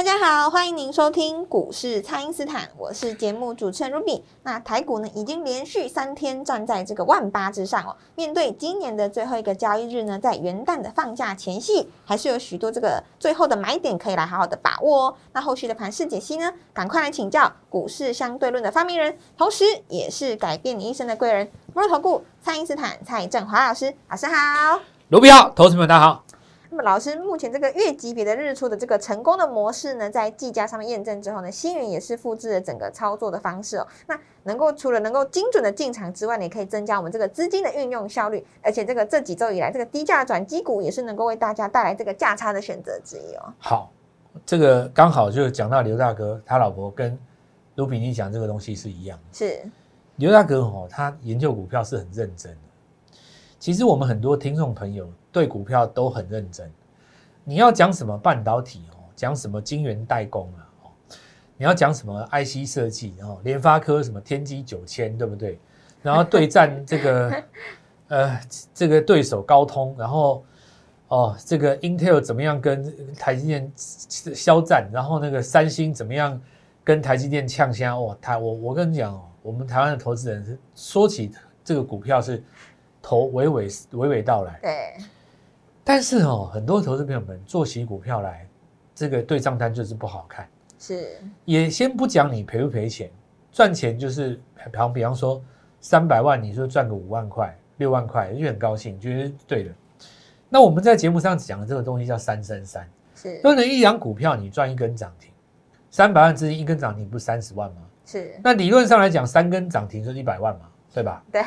大家好，欢迎您收听股市蔡因斯坦，我是节目主持人 Ruby。那台股呢，已经连续三天站在这个万八之上哦。面对今年的最后一个交易日呢，在元旦的放假前夕，还是有许多这个最后的买点可以来好好的把握哦。那后续的盘势解析呢，赶快来请教股市相对论的发明人，同时也是改变你一生的贵人——摩尔投顾蔡因斯坦蔡振华老师。老师好，卢比好，投资们大家好。那么老师，目前这个月级别的日出的这个成功的模式呢，在技嘉上面验证之后呢，星云也是复制了整个操作的方式哦。那能够除了能够精准的进场之外呢，也可以增加我们这个资金的运用效率，而且这个这几周以来，这个低价转机股也是能够为大家带来这个价差的选择之一哦。好，这个刚好就讲到刘大哥他老婆跟卢比尼讲这个东西是一样的。是刘大哥哦，他研究股票是很认真的。其实我们很多听众朋友对股票都很认真。你要讲什么半导体哦，讲什么晶圆代工啊哦，你要讲什么 IC 设计哦，联发科什么天玑九千对不对？然后对战这个 呃这个对手高通，然后哦这个 Intel 怎么样跟台积电肖战，然后那个三星怎么样跟台积电呛香哦？台我我跟你讲哦，我们台湾的投资人是说起这个股票是。头娓娓娓娓道来，对。但是哦，很多投资朋友们做起股票来，这个对账单就是不好看。是。也先不讲你赔不赔钱，赚钱就是比方比方说三百万，你说赚个五万块、六万块，就很高兴，觉得对的。那我们在节目上讲的这个东西叫三三三，是。那一两股票你赚一根涨停，三百万资金一根涨停不是三十万吗？是。那理论上来讲，三根涨停就是一百万嘛，对吧？对。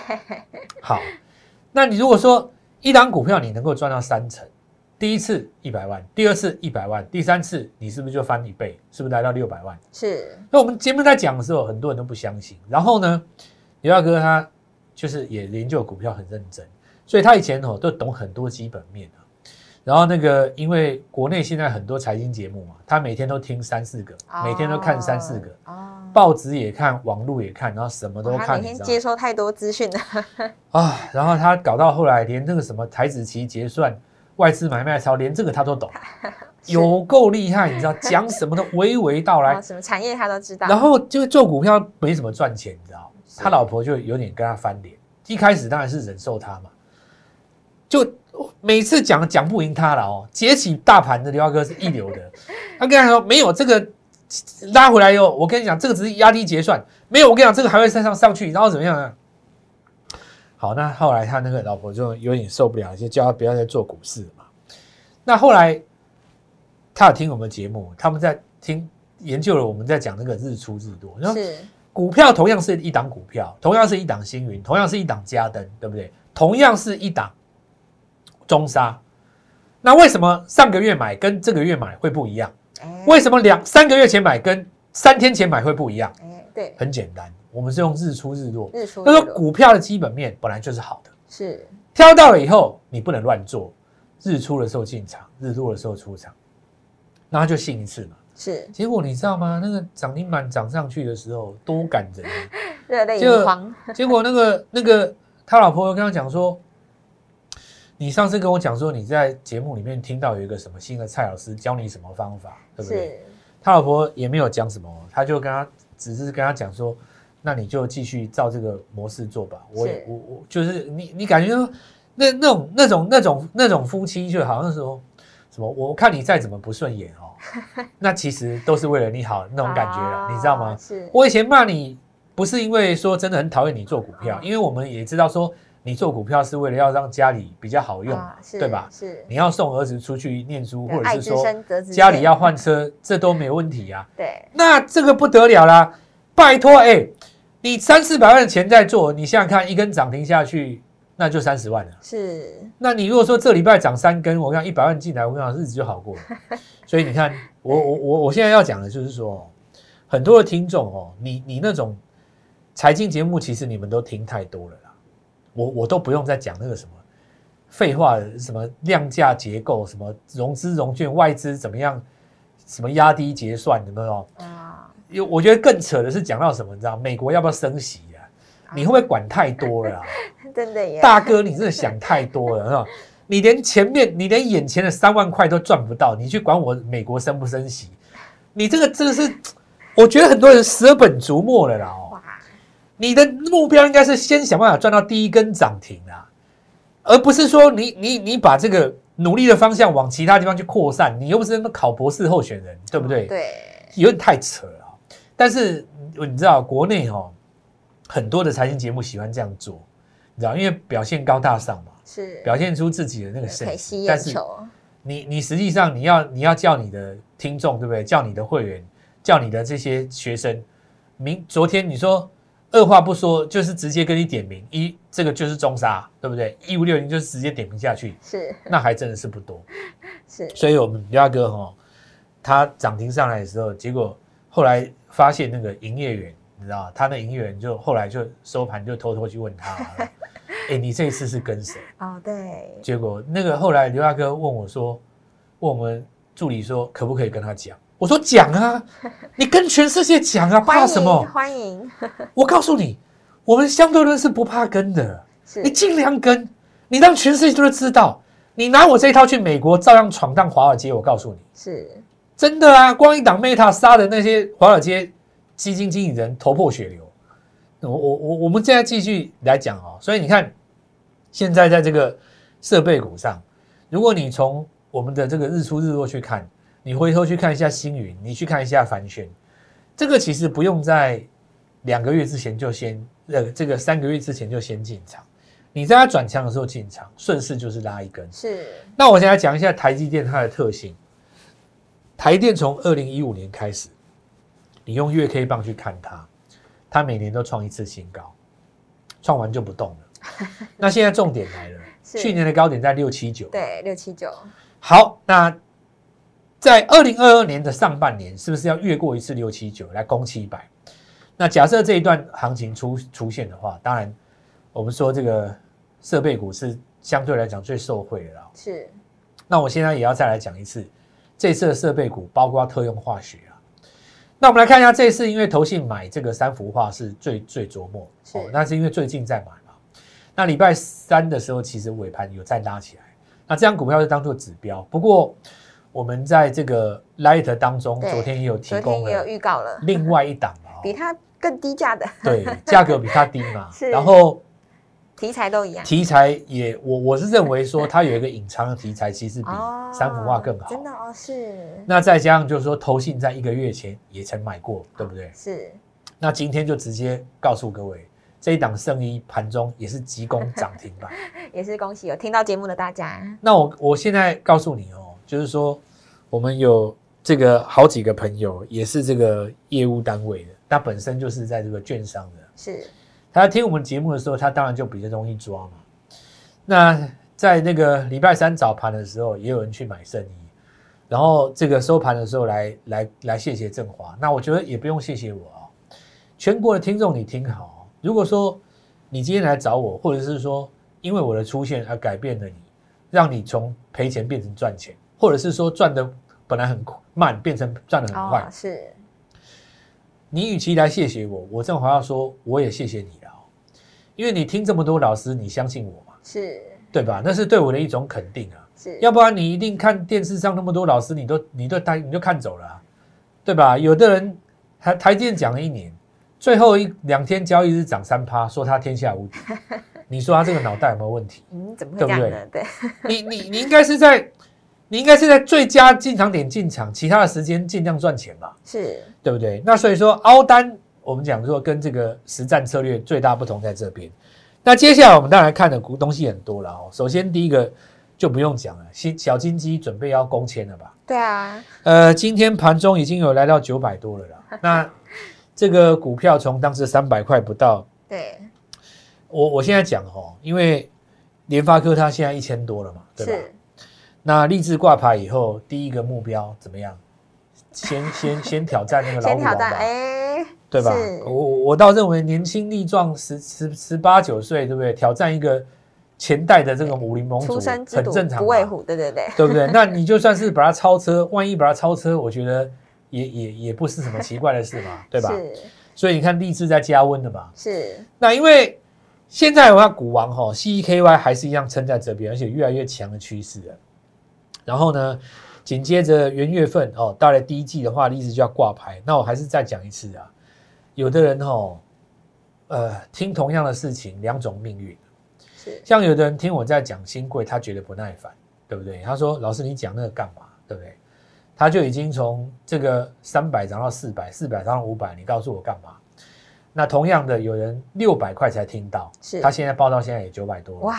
好。那你如果说一档股票你能够赚到三成，第一次一百万，第二次一百万，第三次你是不是就翻一倍？是不是来到六百万？是。那我们节目在讲的时候，很多人都不相信。然后呢，刘大哥他就是也研究股票很认真，所以他以前哦都懂很多基本面啊。然后那个因为国内现在很多财经节目嘛，他每天都听三四个，每天都看三四个。报纸也看，网络也看，然后什么都看。每天接收太多资讯了 啊！然后他搞到后来，连那个什么台子期结算、外资买卖超，连这个他都懂，有够厉害，你知道？讲什么都娓娓道来，什么产业他都知道。然后就做股票没什么赚钱，你知道？他老婆就有点跟他翻脸。一开始当然是忍受他嘛，就每次讲讲不赢他了哦。接起大盘的刘哥是一流的，他跟他说没有这个。拉回来以后，我跟你讲，这个只是压低结算，没有。我跟你讲，这个还会再上上去，然后怎么样呢？好，那后来他那个老婆就有点受不了，就叫他不要再做股市嘛。那后来他有听我们节目，他们在听研究了我们在讲那个日出日落。是股票同样是一档股票，同样是一档星云，同样是一档嘉登，对不对？同样是一档中沙，那为什么上个月买跟这个月买会不一样？为什么两三个月前买跟三天前买会不一样？哎，对，很简单，我们是用日出日落。日出，他说股票的基本面本来就是好的，是挑到了以后你不能乱做，日出的时候进场，日落的时候出场，然后就信一次嘛。是，结果你知道吗？那个涨停板涨上去的时候多感人，热泪盈眶。结果那个那个他老婆跟他讲说。你上次跟我讲说你在节目里面听到有一个什么新的蔡老师教你什么方法，对不对？他老婆也没有讲什么，他就跟他只是跟他讲说，那你就继续照这个模式做吧。我我我就是你你感觉那那种那种那种那种夫妻就好像说什么，我看你再怎么不顺眼哦，那其实都是为了你好那种感觉了，你知道吗？是我以前骂你不是因为说真的很讨厌你做股票，因为我们也知道说。你做股票是为了要让家里比较好用，对吧？是，你要送儿子出去念书，或者是说家里要换车，这都没问题啊。对，那这个不得了啦！拜托，哎，你三四百万的钱在做，你想想看，一根涨停下去，那就三十万了。是，那你如果说这礼拜涨三根，我看一百万进来，我讲日子就好过了。所以你看，我我我我现在要讲的就是说，很多的听众哦，你你那种财经节目，其实你们都听太多了啦。我我都不用再讲那个什么废话，什么量价结构，什么融资融券外资怎么样，什么压低结算，有没有？啊，有我觉得更扯的是讲到什么，你知道美国要不要升息啊？你会不会管太多了啊？真的耶，大哥，你真的想太多了，是吧？你连前面，你连眼前的三万块都赚不到，你去管我美国升不升息？你这个真的是，我觉得很多人舍本逐末了啦你的目标应该是先想办法赚到第一根涨停啊，而不是说你你你把这个努力的方向往其他地方去扩散。你又不是那么考博士候选人，对不对？，对，有点太扯了哦。但是你知道国内哦，很多的财经节目喜欢这样做，你知道，因为表现高大上嘛。是表现出自己的那个可盛以吸气，但是，你你实际上你要你要叫你的听众对不对？叫你的会员，叫你的这些学生，明昨天你说二话不说就是直接跟你点名一，这个就是中沙，对不对？一五六零就是直接点名下去，是那还真的是不多。是所以我们刘大哥哈、他涨停上来的时候，结果后来发现那个营业员，你知道他那营业员就后来就收盘就偷偷去问他，哎，你这一次是跟谁？哦，对，结果那个后来刘大哥问我说，问我们助理说可不可以跟他讲？我说讲啊，你跟全世界讲啊，怕什么迎？欢迎，我告诉你，我们相对论是不怕跟的，你尽量跟，你让全世界都知道，你拿我这一套去美国，照样闯荡华尔街。我告诉你，是真的啊，光一档 Meta 杀的那些华尔街基金经理人头破血流。我我我我们现在继续来讲哦，所以你看，现在在这个设备股上，如果你从我们的这个日出日落去看，你回头去看一下星云，你去看一下凡轩，这个其实不用在两个月之前就先呃这个三个月之前就先进场，你在它转强的时候进场，顺势就是拉一根。是那我现在讲一下台积电它的特性。台电从二零一五年开始，你用月 K 棒去看它，它每年都创一次新高，创完就不动了。那现在重点来了，去年的高点在六七九。对六七九好，那在二零二二年的上半年，是不是要越过一次六七九来攻七百？那假设这一段行情出出现的话，当然我们说这个设备股是相对来讲最受惠的啦。是那我现在也要再来讲一次，这次的设备股包括特用化学啊。那我们来看一下，这次因为投信买这个三幅画是最最琢磨哦，那是因为最近在买嘛。那礼拜三的时候，其实尾盘有再拉起来，那这张股票就当做指标。不过我们在这个 Light 当中，昨天也有提供也有了预告了，另外一档嘛、哦，比它更低价的。对，价格比它低嘛。是，然后题材都一样，题材也我我是认为说它有一个隐藏的题材，其实比哦三幅画更好。真的哦，是。那再加上就是说，投信在一个月前也曾买过，对不对？是。那今天就直接告诉各位，这一档圣衣盘中也是急攻涨停板。也是恭喜有听到节目的大家，那我我现在告诉你哦，就是说我们有这个好几个朋友也是这个业务单位的，他本身就是在这个券商的，是他听我们节目的时候，他当然就比较容易抓嘛。那在那个礼拜三早盘的时候，也有人去买圣衣，然后这个收盘的时候来来来谢谢振华。那我觉得也不用谢谢我啊、全国的听众你听好哦，如果说你今天来找我，或者是说因为我的出现而改变了你，让你从赔钱变成赚钱，或者是说赚的本来很慢变成赚的很快，哦是。你与其来谢谢我，我正好要说我也谢谢你了哦，因为你听这么多老师，你相信我嘛，是。对吧？那是对我的一种肯定啊，是，要不然你一定看电视上那么多老师，你都你都带你就看走了啊、对吧？有的人台台积电讲了一年，最后一两天交易日涨三趴，说他天下无敌，你说他这个脑袋有没有问题？嗯，怎么会对不对？这样呢？对，你你你应该是在你应该是在最佳进场点进场，其他的时间尽量赚钱嘛。是对不对？那所以说，凹单我们讲说跟这个实战策略最大不同在这边。那接下来我们当然看的股东西很多了哦。首先第一个就不用讲了，新小金鸡准备要攻签了吧？对啊，呃，今天盘中已经有来到九百多了啦。那这个股票从当时三百块不到，对我我现在讲哦，因为联发科它现在一千多了嘛，对吧？是那立志挂牌以后，第一个目标怎么样？先先先挑战那个老先挑战，虎王吧，哎，对吧？我我我倒认为年轻力壮，十十十八九岁，对不对？挑战一个前代的这个武林盟主，很正常嘛，不畏虎，对对对，对不对？那你就算是把它超车，万一把它超车，我觉得也也也不是什么奇怪的事嘛，对吧？是所以你看励志在加温的嘛。是，那因为现在的话，股王哈、CEKY 还是一样撑在这边，而且越来越强的趋势了。然后呢，紧接着元月份哦，到了第一季的话，例子就要挂牌。那我还是再讲一次啊，有的人哦，呃，听同样的事情，两种命运。是像有的人听我在讲新贵，他觉得不耐烦，对不对？他说：“老师，你讲那个干嘛？对不对？”他就已经从这个三百涨到四百，四百涨到五百，你告诉我干嘛？那同样的，有人六百块才听到，是他现在报到现在也九百多了，哇，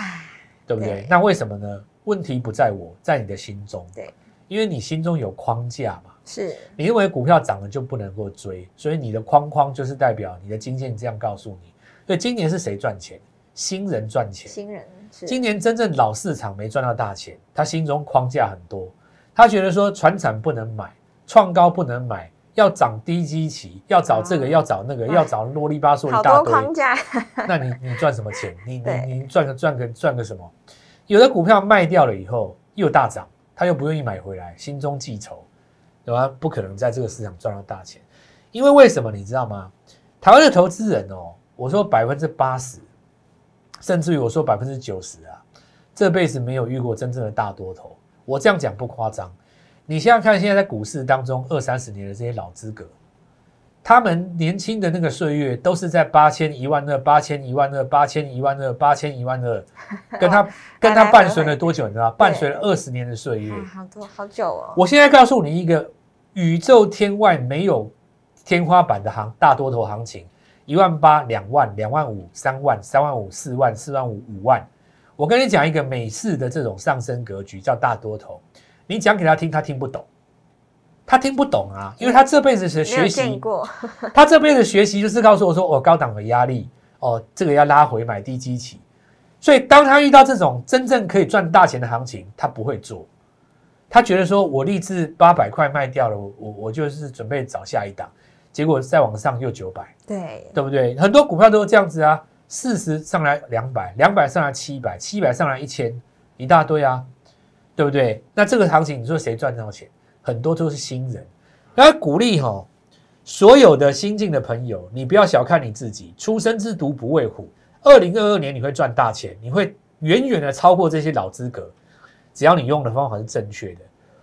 对不对？对那为什么呢？问题不在我，在你的心中，对，因为你心中有框架嘛。是你认为股票涨了就不能够追，所以你的框框就是代表你的经验这样告诉你。所以今年是谁赚钱？新人赚钱。新人是今年真正老市场没赚到大钱，他心中框架很多，他觉得说船产不能买，创高不能买，要涨低基期，要找这个，哦要找那个，哇要找啰里吧嗦一大堆。框架，那你你赚什么钱？你你你赚个赚个赚个什么？有的股票卖掉了以后又大涨，他又不愿意买回来，心中记仇，对吧？不可能在这个市场赚到大钱，因为为什么你知道吗？台湾的投资人哦，我说百分之八十，甚至于我说百分之九十啊，这辈子没有遇过真正的大多头。我这样讲不夸张。你想想看，现在在股市当中二三十年的这些老资格，他们年轻的那个岁月都是在八千一万二、八千一万二、八千一万二、八千一万二，跟他跟他伴随了多久？你知道？伴随了二十年的岁月。啊好多好久哦，我现在告诉你一个宇宙天外没有天花板的行大多头行情，一万八、两万、两万五、三万、三万五、四万、四万五、五万。我跟你讲一个美式的这种上升格局，叫大多头。你讲给他听，他听不懂，他听不懂啊，因为他这辈子是学习过，他这辈子学习就是告诉我说，哦，高档的压力，哦，这个要拉回买低基期。所以当他遇到这种真正可以赚大钱的行情，他不会做。他觉得说我立志八百块卖掉了，我我我就是准备找下一档，结果再往上又九百，对，对不对？很多股票都是这样子啊，四十上来两百，两百上来七百，七百上来一千，一大堆啊，对不对？那这个行情你说谁赚到钱？很多都是新人。然后鼓励哈、所有的新进的朋友，你不要小看你自己，初生之犊不畏虎。二零二二年你会赚大钱，你会远远的超过这些老资格，只要你用的方法是正确的。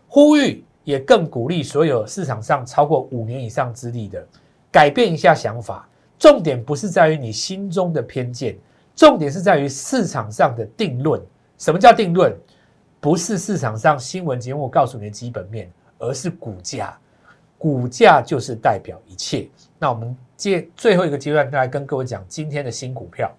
呼吁也更鼓励所有市场上超过五年以上资历的，改变一下想法。重点不是在于你心中的偏见，重点是在于市场上的定论。什么叫定论？不是市场上新闻节目告诉你的基本面，而是股价。股价就是代表一切。那我们接最后一个阶段，再来跟各位讲今天的新股票。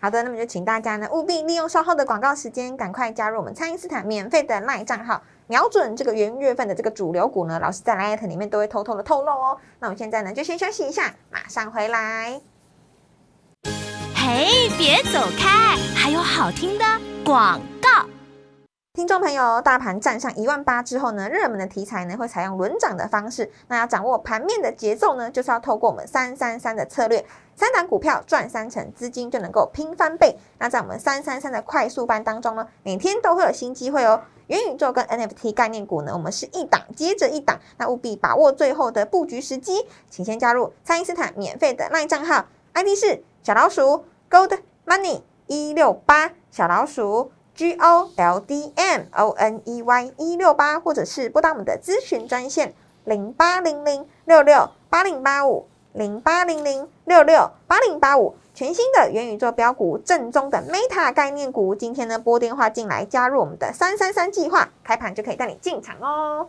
好的，那么就请大家呢务必利用稍后的广告时间，赶快加入我们蔡因斯坦免费的 LINE 账号，瞄准这个元月份的这个主流股呢，老师在 LINE 里面都会偷偷的透露哦。那我们现在呢就先休息一下，马上回来。嘿，别走开，还有好听的广告。听众朋友，大盘站上一万八之后呢，热门的题材呢会采用轮涨的方式。那要掌握盘面的节奏呢，就是要透过我们三三三的策略，三档股票赚三成，资金就能够拼翻倍。那在我们三三三的快速班当中呢，每天都会有新机会哦。元宇宙跟 NFT 概念股呢，我们是一档接着一档，那务必把握最后的布局时机。请先加入蔡因斯坦免费的 LINE 账号，ID 是小老鼠 Gold Money 一六八小老鼠。G O L D M O N E Y 一六八，或者是拨打我们的咨询专线零八零零六六八零八五零八零零六六八零八五。全新的元宇宙标股，正宗的 Meta 概念股，今天呢拨电话进来加入我们的三三三计划，开盘就可以带你进场哦。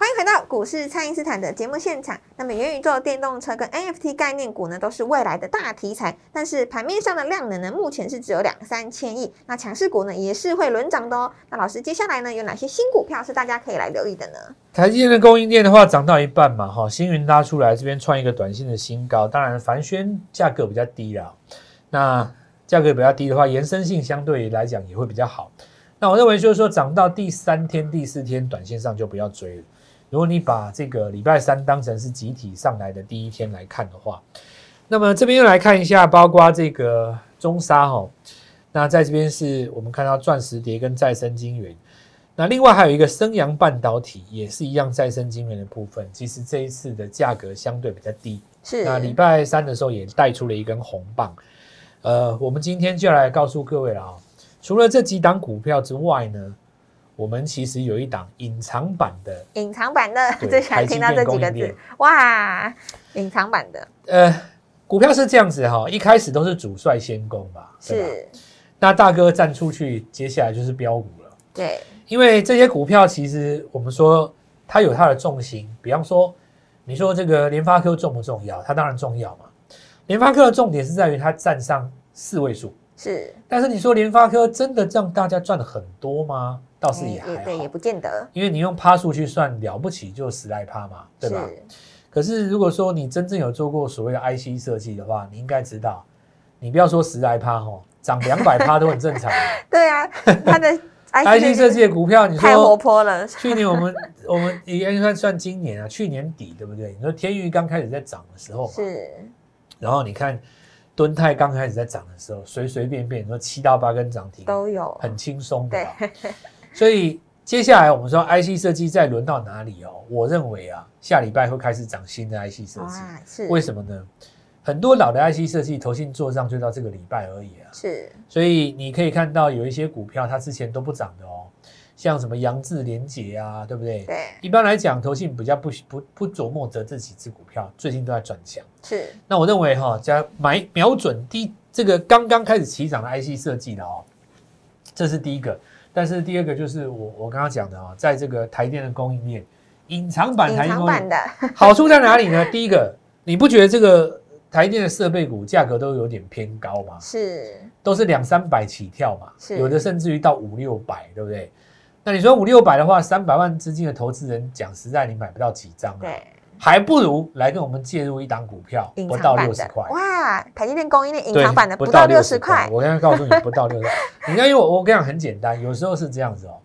欢迎回到股市，蔡因斯坦的节目现场。那么，元宇宙电动车跟 NFT 概念股呢，都是未来的大题材。但是盘面上的量能呢，目前是只有两三千亿。那强势股呢，也是会轮涨的哦。那老师，接下来呢，有哪些新股票是大家可以来留意的呢？台积电的供应链的话，涨到一半嘛，哈，星云拉出来这边创一个短线的新高，当然凡轩价格比较低啦，那价格比较低的话，延伸性相对来讲也会比较好。那我认为就是说，涨到第三天、第四天，短线上就不要追了。如果你把这个礼拜三当成是集体上来的第一天来看的话，那么这边又来看一下，包括这个中沙哈，那在这边是我们看到钻石蝶跟再生晶圆，那另外还有一个升阳半导体也是一样再生晶圆的部分，其实这一次的价格相对比较低。是那礼拜三的时候也带出了一根红棒，呃，我们今天就来告诉各位了啊、除了这几档股票之外呢，我们其实有一档隐藏版的，隐藏版的，对 最喜欢听到这几个字，哇，隐藏版的呃，股票是这样子哈、一开始都是主帅先攻吧？是，那大哥站出去，接下来就是标股了，对，因为这些股票其实我们说它有它的重心，比方说你说这个联发科重不重要？它当然重要嘛。联发科的重点是在于它站上四位数，是，但是你说联发科真的让大家赚了很多吗？倒是哎也还对，也好，不见得，因为你用趴数去算，了不起就十来趴嘛，对吧？可是如果说你真正有做过所谓的 IC 设计的话，你应该知道，你不要说十来趴哦，涨两百趴都很正常。对啊，它的 IC 设计的股票，你太活说泼了，去年我们我们应该算算今年啊，去年底对不对？你说天域刚开始在涨的时候嘛，是，然后你看敦泰刚开始在涨的时候，随随便便你说七到八根涨停，都有，很轻松的对吧。所以接下来我们说 IC 设计再轮到哪里哦？我认为啊，下礼拜会开始涨新的 IC 设计。哇，是，为什么呢？很多老的 IC 设计投信做账就到这个礼拜而已啊，是，所以你可以看到有一些股票它之前都不涨的哦，像什么扬智联捷啊，对不对？对，一般来讲，投信比较不不不琢磨着这几只股票最近都在转强。是，那我认为哈、加买瞄准低这个刚刚开始起涨的 IC 设计的哦，这是第一个。但是第二个就是我我刚刚讲的啊、在这个台电的供应链隐藏版台电 好处在哪里呢？第一个，你不觉得这个台电的设备股价格都有点偏高吗？是，都是两三百起跳嘛，有的甚至于到五六百，对不对？那你说五六百的话，三百万资金的投资人，讲实在，你买不到几张啊，对，还不如来跟我们介入一档股票，不到六十块，，哇，台积电供应链隐对藏版的不不到六十块，我刚刚告诉你不到六十，你看，因为我我跟你讲很简单，有时候是这样子哦，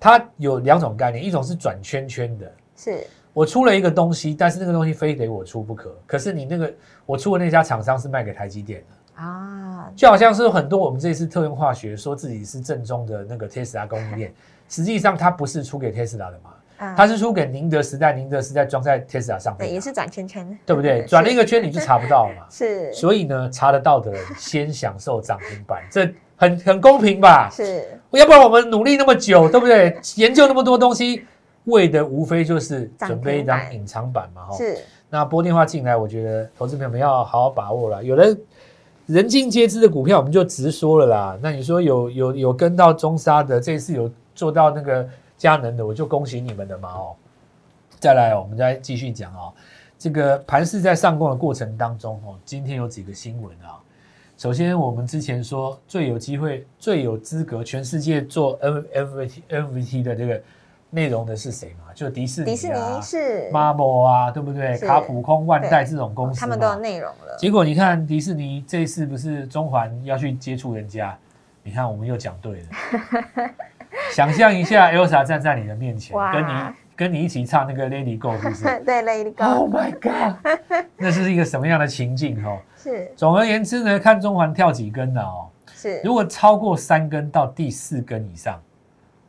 它有两种概念，一种是转圈圈的，是，我出了一个东西，但是那个东西非得我出不可，可是你那个我出的那家厂商是卖给台积电的。啊，就好像是很多我们这次特用化学说自己是正宗的那个 Tesla 供应链，实际上它不是出给 Tesla 的嘛，啊它是输给宁德时代，宁德时代装在 Tesla 上对，面的，也是转圈圈，对不对？是转了一个圈你就查不到了嘛。是所以呢，查得到的人先享受涨停板，这很很公平吧？是要不然我们努力那么久，对不对？研究那么多东西，为的无非就是涨准备一张隐藏版嘛，哈。是那拨电话进来，我觉得投资朋友们要好好把握了。有的人尽皆知的股票，我们就直说了啦。那你说有有有跟到中沙的，这次有做到那个佳能的，我就恭喜你们的嘛哦。再来、哦，我们再继续讲哦。这个盘势在上攻的过程当中哦，今天有几个新闻啊。首先，我们之前说最有机会、最有资格全世界做 N NFT NFT 的这个内容的是谁嘛？就迪士尼、啊、迪士尼是 Marvel 啊，对不对？卡普空、万代这种公司，他们都有内容了，结果你看迪士尼这一次不是中环要去接触人家，你看我们又讲对了。想象一下，Elsa 站在你的面前，跟你跟你一起唱那个 Lady Go，是不是 对，Lady Go？Oh my god，那是一个什么样的情境哦？是总而言之呢，看中环跳几根的哦。是如果超过三根到第四根以上，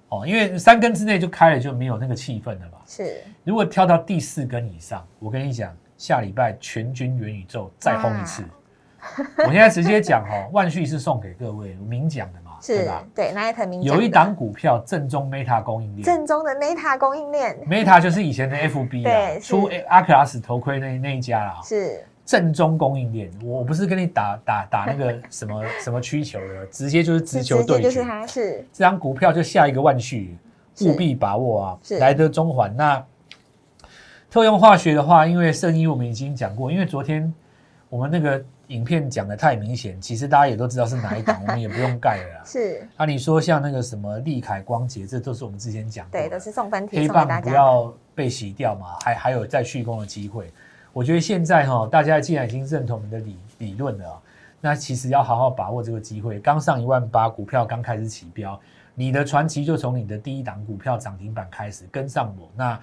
哦，因为三根之内就开了就没有那个气氛了吧。是如果跳到第四根以上，我跟你讲，下礼拜全军元宇宙再轰一次。我现在直接讲哦，万旭是送给各位明讲的嘛，对是吧？，对，那一藤明有一档股票正宗 Meta 供应链正宗的 Meta 供应链，Meta 就是以前的 FB 啊，对是出阿克拉斯头盔那那一家啦，是正宗供应链。我不是跟你打打打那个 什么什么需求的，直接就是直球对就是。它是这张股票就下一个万旭，是务必把握啊！是来得中环那特用化学的话，因为圣衣我们已经讲过，因为昨天我们那个影片讲的太明显，其实大家也都知道是哪一档，我们也不用盖了啦。是，啊，你说像那个什么利凯光捷，这都是我们之前讲过的，对，都是送分题黑棒不。要被洗掉嘛，还还有再续攻的机会。我觉得现在哈、大家既然已经认同我们的理理论了啊、那其实要好好把握这个机会。刚上一万八，股票刚开始起标，你的传奇就从你的第一档股票涨停板开始跟上我。那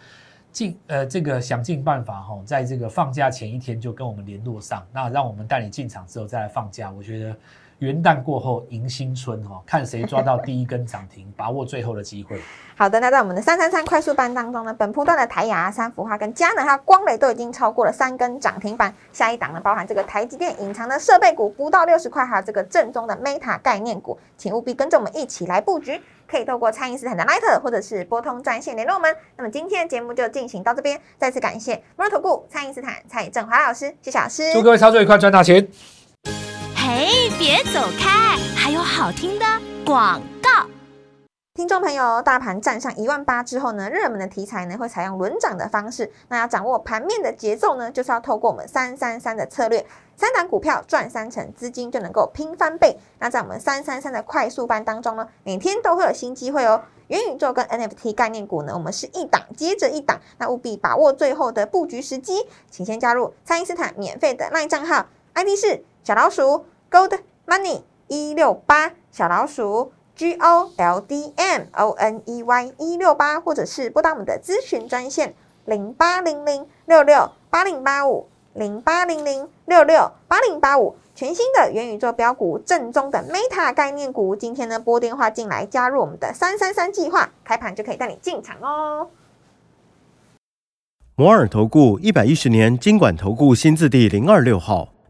尽呃这个想尽办法哈，在这个放假前一天就跟我们联络上，那让我们带你进场之后再来放假。我觉得元旦过后迎新春哈，看谁抓到第一根涨停，把握最后的机会。好的，那在我们的三三三快速班当中呢，本波段的台雅、三幅画跟佳能、还有光磊都已经超过了三根涨停板。下一档呢，包含这个台积电隐藏的设备股不到六十块，还有这个正宗的 Meta 概念股，请务必跟着我们一起来布局。可以透过蔡英斯坦的 Light 或者是拨通专线联络我们。那么今天的节目就进行到这边，再次感谢摩尔投顾蔡英斯坦蔡振华老师，谢谢老师，祝各位操作愉快，赚大钱。哎，别走开，还有好听的广告。听众朋友，大盘站上一万八之后呢，热门的题材呢会采用轮涨的方式。那要掌握盘面的节奏呢，就是要透过我们三三三的策略，三档股票赚三成，资金就能够拼翻倍。那在我们三三三的快速班当中呢，每天都会有新机会哦。元宇宙跟 NFT 概念股呢，我们是一档接着一档，那务必把握最后的布局时机。请先加入蔡因斯坦免费的 LINE 账号，ID 是小老鼠 Gold Money 一六八小老鼠。G O L D M O N E Y 一六八，或者是拨打我们的咨询专线零八零零六六八零八五零八零零六六八零八五。全新的元宇宙标股，正宗的 Meta 概念股，今天呢拨电话进来加入我们的三三三计划，开盘就可以带你进场哦。摩尔投顾一百一十年经管投顾新字第零二六号。